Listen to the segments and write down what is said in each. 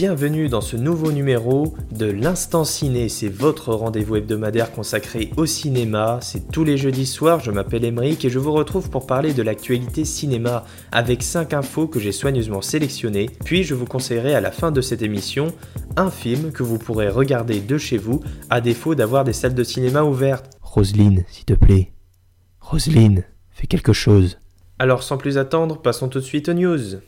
Bienvenue dans ce nouveau numéro de l'Instant Ciné, c'est votre rendez-vous hebdomadaire consacré au cinéma. C'est tous les jeudis soirs, je m'appelle Emeric et je vous retrouve pour parler de l'actualité cinéma avec 5 infos que j'ai soigneusement sélectionnées. Puis je vous conseillerai à la fin de cette émission un film que vous pourrez regarder de chez vous à défaut d'avoir des salles de cinéma ouvertes. Roselyne, s'il te plaît. Roselyne, fais quelque chose. Alors sans plus attendre, passons tout de suite aux news.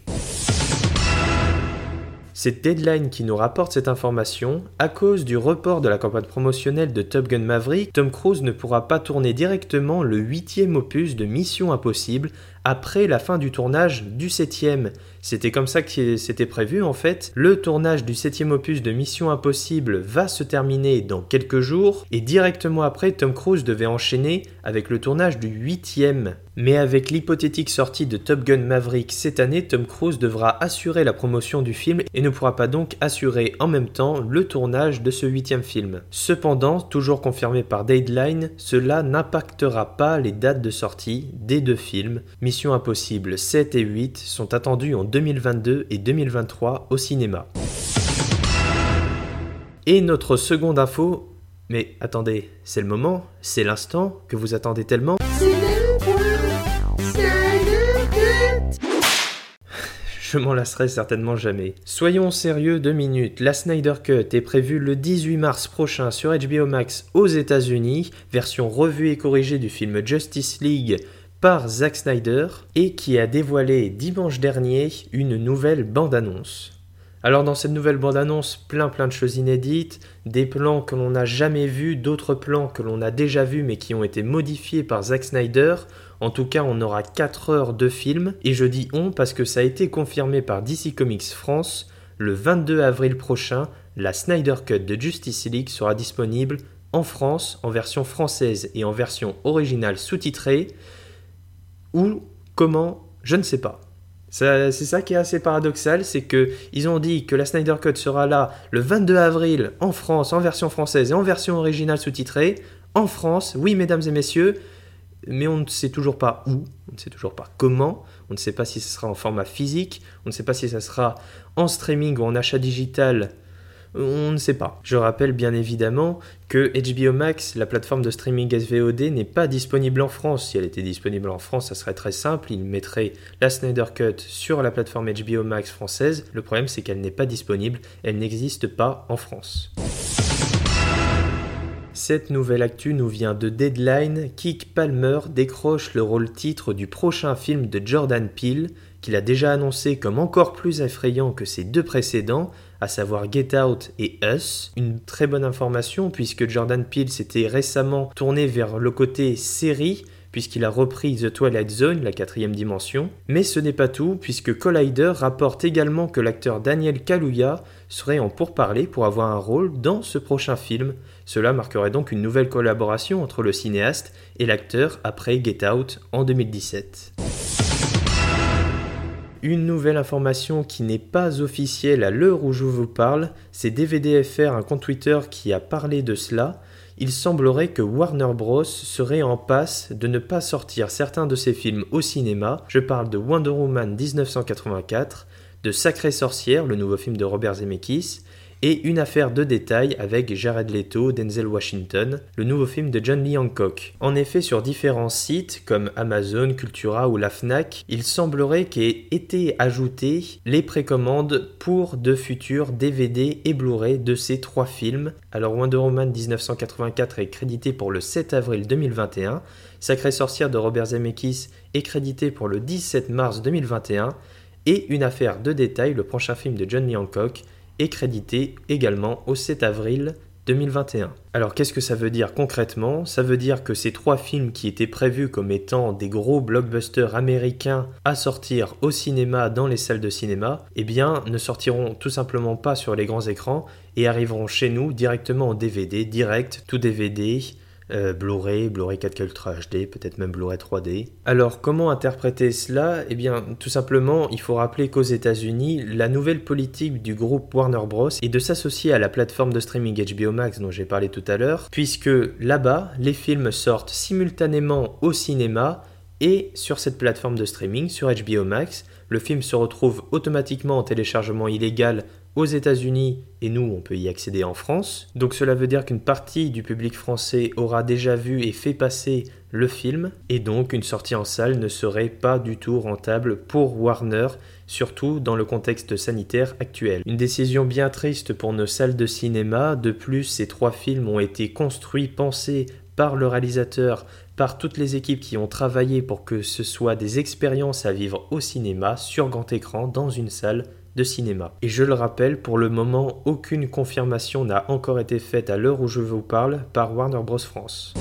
C'est Deadline qui nous rapporte cette information. À cause du report de la campagne promotionnelle de Top Gun Maverick, Tom Cruise ne pourra pas tourner directement le huitième opus de Mission Impossible après la fin du tournage du septième. C'était comme ça que c'était prévu en fait. Le tournage du septième opus de Mission Impossible va se terminer dans quelques jours et directement après Tom Cruise devait enchaîner avec le tournage du huitième. Mais avec l'hypothétique sortie de Top Gun Maverick cette année, Tom Cruise devra assurer la promotion du film et ne pourra pas donc assurer en même temps le tournage de ce huitième film. Cependant, toujours confirmé par Deadline, cela n'impactera pas les dates de sortie des deux films. Mission Impossible 7 et 8 sont attendus en 2022 et 2023 au cinéma. Et notre seconde info, mais attendez, c'est le moment, c'est l'instant que vous attendez tellement. Je m'en lasserai certainement jamais. Soyons sérieux deux minutes. La Snyder Cut est prévue le 18 mars prochain sur HBO Max aux États-Unis, version revue et corrigée du film Justice League par Zack Snyder et qui a dévoilé dimanche dernier une nouvelle bande-annonce. Alors dans cette nouvelle bande-annonce, plein plein de choses inédites, des plans que l'on n'a jamais vus, d'autres plans que l'on a déjà vus mais qui ont été modifiés par Zack Snyder. En tout cas, on aura 4 heures de film et je dis on parce que ça a été confirmé par DC Comics France. Le 22 avril prochain, la Snyder Cut de Justice League sera disponible en France en version française et en version originale sous-titrée. Ou comment, je ne sais pas. C'est ça qui est assez paradoxal, c'est que ils ont dit que la Snyder Cut sera là le 22 avril en France, en version française et en version originale sous-titrée. En France, oui mesdames et messieurs, mais on ne sait toujours pas où, on ne sait toujours pas comment, on ne sait pas si ce sera en format physique, on ne sait pas si ça sera en streaming ou en achat digital on ne sait pas. Je rappelle bien évidemment que HBO Max, la plateforme de streaming SVOD, n'est pas disponible en France. Si elle était disponible en France, ça serait très simple. Ils mettraient la Snyder Cut sur la plateforme HBO Max française. Le problème, c'est qu'elle n'est pas disponible. Elle n'existe pas en France. Cette nouvelle actu nous vient de Deadline. Kick Palmer décroche le rôle titre du prochain film de Jordan Peele, qu'il a déjà annoncé comme encore plus effrayant que ses deux précédents, à savoir Get Out et Us. Une très bonne information puisque Jordan Peele s'était récemment tourné vers le côté série puisqu'il a repris The Twilight Zone, la quatrième dimension. Mais ce n'est pas tout, puisque Collider rapporte également que l'acteur Daniel Kaluuya serait en pourparlers pour avoir un rôle dans ce prochain film. Cela marquerait donc une nouvelle collaboration entre le cinéaste et l'acteur après Get Out en 2017. Une nouvelle information qui n'est pas officielle à l'heure où je vous parle, c'est DVDFR, un compte Twitter qui a parlé de cela. Il semblerait que Warner Bros. serait en passe de ne pas sortir certains de ses films au cinéma. Je parle de Wonder Woman 1984, de Sacrée Sorcière, le nouveau film de Robert Zemeckis, et Une affaire de détail avec Jared Leto, Denzel Washington, le nouveau film de John Lee Hancock. En effet, sur différents sites comme Amazon, Cultura ou la Fnac, il semblerait qu'aient été ajoutées les précommandes pour de futurs DVD et Blu-ray de ces trois films. Alors Wonder Woman 1984 est crédité pour le 7 avril 2021, Sacrée sorcière de Robert Zemeckis est crédité pour le 17 mars 2021 et Une affaire de détail, le prochain film de John Lee Hancock, est crédité également au 7 avril 2021. Alors qu'est-ce que ça veut dire concrètement? Ça veut dire que ces trois films qui étaient prévus comme étant des gros blockbusters américains à sortir au cinéma dans les salles de cinéma, eh bien ne sortiront tout simplement pas sur les grands écrans et arriveront chez nous directement en DVD, direct, tout DVD, euh, Blu-ray, Blu-ray 4K Ultra HD, peut-être même Blu-ray 3D. Alors comment interpréter cela? Eh bien tout simplement il faut rappeler qu'aux États-Unis, la nouvelle politique du groupe Warner Bros. est de s'associer à la plateforme de streaming HBO Max dont j'ai parlé tout à l'heure, puisque là-bas les films sortent simultanément au cinéma et sur cette plateforme de streaming, sur HBO Max, le film se retrouve automatiquement en téléchargement illégal aux États-Unis et nous, on peut y accéder en France. Donc cela veut dire qu'une partie du public français aura déjà vu et fait passer le film et donc une sortie en salle ne serait pas du tout rentable pour Warner, surtout dans le contexte sanitaire actuel. Une décision bien triste pour nos salles de cinéma. De plus, ces trois films ont été construits, pensés par le réalisateur, par toutes les équipes qui ont travaillé pour que ce soit des expériences à vivre au cinéma, sur grand écran, dans une salle de cinéma. Et je le rappelle, pour le moment, aucune confirmation n'a encore été faite à l'heure où je vous parle par Warner Bros. France.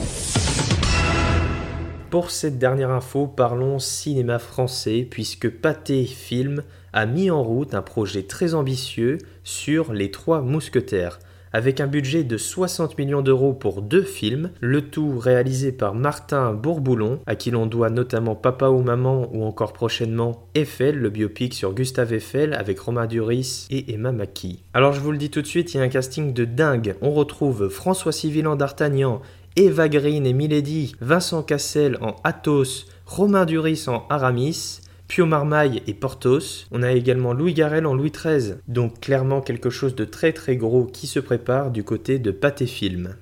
Pour cette dernière info, parlons cinéma français, puisque Pathé Film a mis en route un projet très ambitieux sur Les Trois Mousquetaires avec un budget de 60 millions d'euros pour deux films, le tout réalisé par Martin Bourboulon, à qui l'on doit notamment Papa ou Maman ou encore prochainement Eiffel, le biopic sur Gustave Eiffel avec Romain Duris et Emma Mackey. Alors je vous le dis tout de suite, il y a un casting de dingue. On retrouve François Civil en d'Artagnan, Eva Green et Milady, Vincent Cassel en Athos, Romain Duris en Aramis, Pio Marmaille et Portos. On a également Louis Garrel en Louis XIII. Donc clairement quelque chose de très très gros qui se prépare du côté de Pathé Film.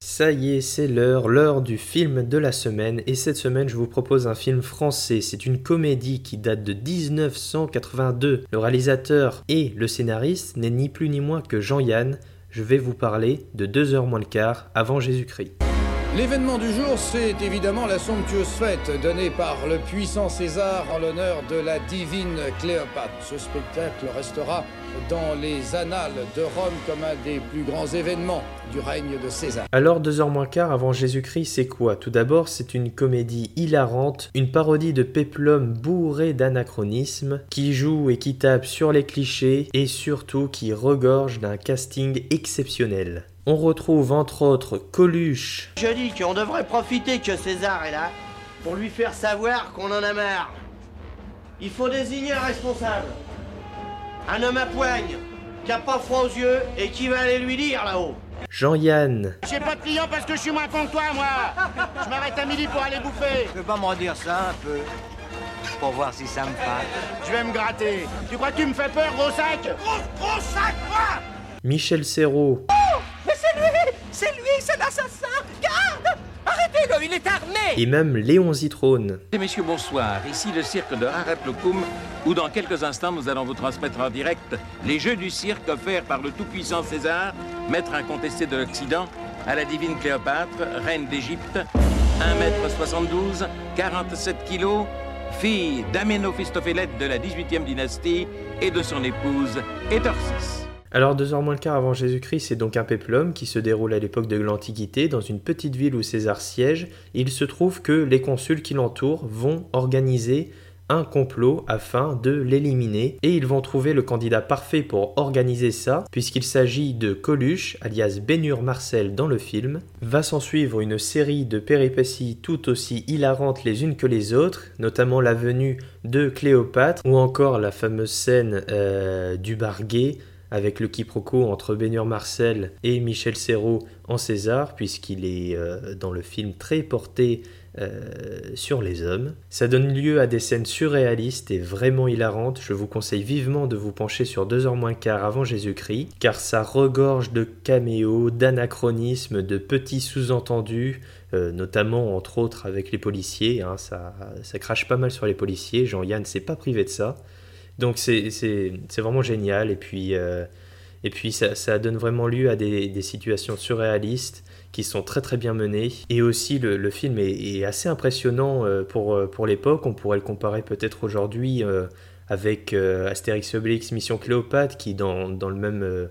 Ça y est, c'est l'heure, l'heure du film de la semaine. Et cette semaine, je vous propose un film français. C'est une comédie qui date de 1982. Le réalisateur et le scénariste n'est ni plus ni moins que Jean-Yann. Je vais vous parler de 2 heures moins le quart avant Jésus-Christ. L'événement du jour, c'est évidemment la somptueuse fête donnée par le puissant César en l'honneur de la divine Cléopâtre. Ce spectacle restera dans les annales de Rome comme un des plus grands événements du règne de César. Alors, deux heures moins quart avant Jésus-Christ, c'est quoi? Tout d'abord, c'est une comédie hilarante, une parodie de péplum bourré d'anachronismes, qui joue et qui tape sur les clichés et surtout qui regorge d'un casting exceptionnel. On retrouve entre autres Coluche. Je dis qu'on devrait profiter que César est là pour lui faire savoir qu'on en a marre. Il faut désigner un responsable. Un homme à poigne, qui a pas froid aux yeux et qui va aller lui dire là-haut. Jean-Yann. J'ai pas de clients parce que je suis moins con que toi, moi. Je m'arrête à midi pour aller bouffer. Tu peux pas me redire ça un peu Pour voir si ça me parle. Je vais me gratter. Tu crois que tu me fais peur, gros sac? Gros, gros sac, quoi? Michel Serrault. C'est l'assassin Garde Arrêtez-le, il est armé Et même Léon Zitrone. Messieurs, bonsoir. Ici le cirque de Haraplokum, où dans quelques instants nous allons vous transmettre en direct les jeux du cirque offerts par le tout-puissant César, maître incontesté de l'Occident, à la divine Cléopâtre, reine d'Égypte, 1m72, 47 kg, fille d'Aménophistophélet de la 18e dynastie et de son épouse Étorsis. Alors deux heures moins le quart avant Jésus-Christ, c'est donc un péplum qui se déroule à l'époque de l'Antiquité dans une petite ville où César siège. il se trouve que les consuls qui l'entourent vont organiser un complot afin de l'éliminer et ils vont trouver le candidat parfait pour organiser ça puisqu'il s'agit de Coluche alias Bénur Marcel dans le film. Va s'en suivre une série de péripéties tout aussi hilarantes les unes que les autres, notamment la venue de Cléopâtre ou encore la fameuse scène euh, du bar gay avec le quiproquo entre Bénur Marcel et Michel Serrault en César, puisqu'il est euh, dans le film très porté euh, sur les hommes. Ça donne lieu à des scènes surréalistes et vraiment hilarantes. Je vous conseille vivement de vous pencher sur 2 heures moins quart avant Jésus-Christ, car ça regorge de caméos, d'anachronismes, de petits sous-entendus, euh, notamment entre autres avec les policiers. Hein. ça, ça crache pas mal sur les policiers. Jean-Yann s'est pas privé de ça. Donc c'est vraiment génial. Et puis, euh, et puis ça, ça, donne vraiment lieu à des, des, situations surréalistes qui sont très très bien menées. Et aussi le, le film est, assez impressionnant euh, pour, euh, pour l'époque. On pourrait le comparer peut-être aujourd'hui avec Astérix Obélix Mission Cléopâtre qui dans, dans le même...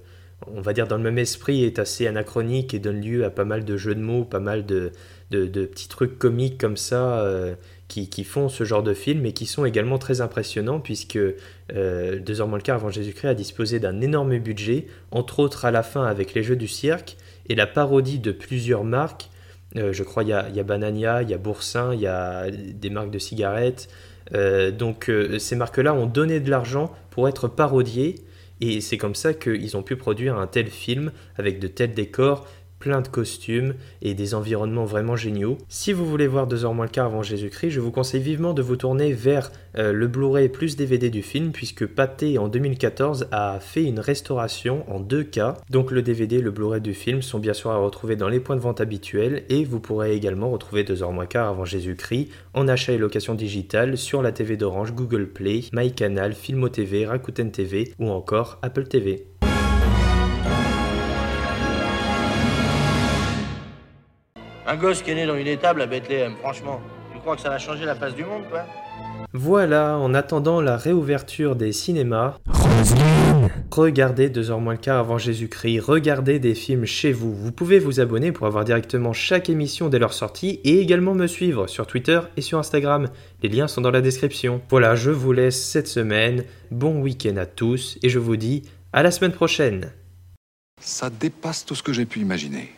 on va dire dans le même esprit est assez anachronique et donne lieu à pas mal de jeux de mots, pas mal de, de petits trucs comiques comme ça qui, font ce genre de film et qui sont également très impressionnants puisque euh, Deux heures moins le quart avant Jésus-Christ a disposé d'un énorme budget, entre autres à la fin avec les jeux du cirque, et la parodie de plusieurs marques. Euh, je crois il y a, Banania, il y a Boursin, il y a des marques de cigarettes. Euh, donc ces marques-là ont donné de l'argent pour être parodiées et c'est comme ça qu'ils ont pu produire un tel film avec de tels décors plein de costumes et des environnements vraiment géniaux. Si vous voulez voir 2 heures moins le quart avant Jésus-Christ, je vous conseille vivement de vous tourner vers euh, le Blu-ray plus DVD du film, puisque Pathé en 2014 a fait une restauration en deux cas. Donc le DVD et le Blu-ray du film sont bien sûr à retrouver dans les points de vente habituels, et vous pourrez également retrouver 2 heures moins quart avant Jésus-Christ en achat et location digitale sur la TV d'Orange, Google Play, MyCanal, Filmo TV, Rakuten TV ou encore Apple TV. Un gosse qui est né dans une étable à Bethléem, franchement. Tu crois que ça va changer la face du monde, quoi Voilà, en attendant la réouverture des cinémas, regardez 2 heures moins le quart avant Jésus-Christ, regardez des films chez vous. Vous pouvez vous abonner pour avoir directement chaque émission dès leur sortie et également me suivre sur Twitter et sur Instagram. Les liens sont dans la description. Voilà, je vous laisse cette semaine. Bon week-end à tous et je vous dis à la semaine prochaine. Ça dépasse tout ce que j'ai pu imaginer.